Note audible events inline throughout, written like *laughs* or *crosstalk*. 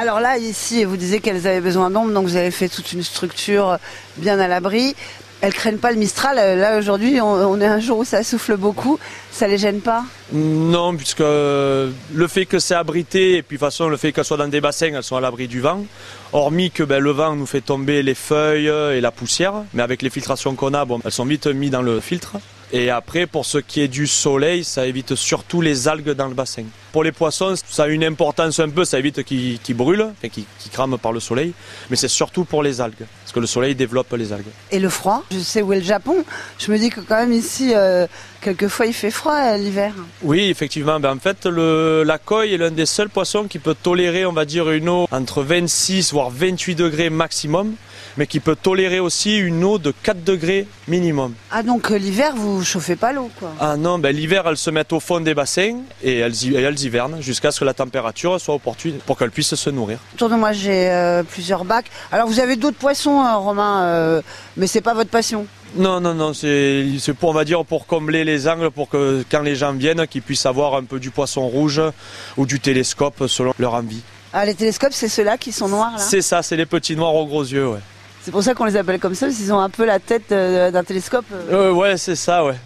Alors là, ici, vous disiez qu'elles avaient besoin d'ombre, donc vous avez fait toute une structure bien à l'abri. Elles craignent pas le Mistral. Euh, Là, aujourd'hui, on, est un jour où ça souffle beaucoup. Ça les gêne pas Non, puisque le fait que c'est abrité et puis de toute façon le fait qu'elles soient dans des bassins, elles sont à l'abri du vent. Hormis que ben, le vent nous fait tomber les feuilles et la poussière, mais avec les filtrations qu'on a, elles sont vite mises dans le filtre. Et après, pour ce qui est du soleil, ça évite surtout les algues dans le bassin. Pour les poissons, ça a une importance un peu, ça évite qu'ils brûlent, enfin, qu'ils qu'ils crament par le soleil, mais c'est surtout pour les algues, parce que le soleil développe les algues. Et le froid Je sais où est le Japon. Je me dis que quand même ici, euh, quelquefois, il fait froid euh, l'hiver. Oui, effectivement. Ben, en fait, le, la coille est l'un des seuls poissons qui peut tolérer, on va dire, une eau entre 26 voire 28 degrés maximum, mais qui peut tolérer aussi une eau de 4 degrés minimum. Ah donc euh, l'hiver, vous chauffez pas l'eau, quoi. Ah non, ben, l'hiver, elles se mettent au fond des bassins et elles, et elles hivernent jusqu'à ce que la température soit opportune pour qu'elles puissent se nourrir. Autour de moi, j'ai euh, plusieurs bacs. Alors vous avez d'autres poissons, euh, Romain, euh, mais c'est pas votre passion. Non, non, non, c'est c'est pour, on va dire, pour combler les angles, pour que quand les gens viennent, qu'ils puissent avoir un peu du poisson rouge ou du télescope selon leur envie. Ah, les télescopes, c'est ceux-là qui sont noirs, là C'est ça, c'est les petits noirs aux gros yeux, ouais. C'est pour ça qu'on les appelle comme ça, parce qu'ils ont un peu la tête euh, d'un télescope. euh. Euh, ouais, c'est ça, ouais.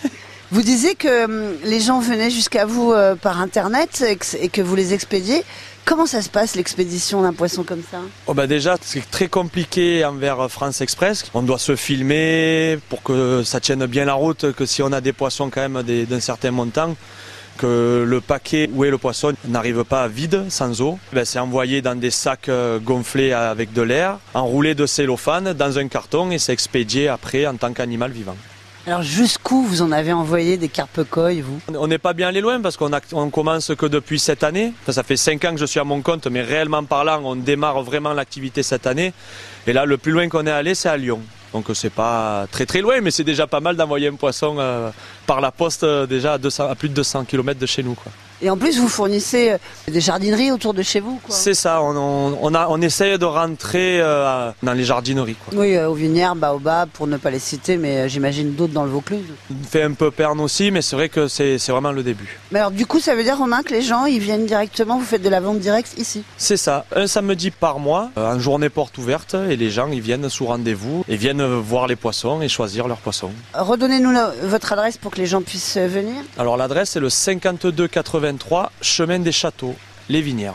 *laughs* Vous disiez que hum, les gens venaient jusqu'à vous euh, par Internet et que, vous les expédiez. Comment ça se passe, l'expédition d'un poisson comme ça? Oh bah déjà, c'est très compliqué envers France Express. On doit se filmer pour que ça tienne bien la route, que si on a des poissons quand même d'un certain montant, que le paquet où est le poisson n'arrive pas vide, sans eau. Ben, c'est envoyé dans des sacs euh, gonflés avec de l'air, enroulé de cellophane dans un carton et c'est expédié après en tant qu'animal vivant. Alors jusqu'où vous en avez envoyé des carpe-coilles, vous? On n'est pas bien allé loin parce qu'on a- on commence que depuis cette année. Enfin, ça fait cinq ans que je suis à mon compte, mais réellement parlant, on démarre vraiment l'activité cette année. Et là, le plus loin qu'on est allé, c'est à Lyon. Donc c'est pas très très loin, mais c'est déjà pas mal d'envoyer un poisson euh, par la poste euh, déjà à, 200 à plus de 200 km de chez nous. Et en plus, vous fournissez euh, des jardineries autour de chez vous. C'est ça, on, on, on a, on essaye de rentrer euh, dans les jardineries. Quoi. Oui, euh, aux Vinières, Baobab, pour ne pas les citer, mais euh, j'imagine d'autres dans le Vaucluse. On fait un peu perne aussi, mais c'est vrai que c'est vraiment le début. Mais alors du coup, ça veut dire, Romain, que les gens, ils viennent directement, vous faites de la vente directe ici? C'est ça, un samedi par mois, en journée porte ouverte, et les gens ils viennent sous rendez-vous et viennent voir les poissons et choisir leurs poissons. Redonnez-nous votre adresse pour que les gens puissent venir. Alors l'adresse c'est le 52 83 chemin des Châteaux, Les Vinières.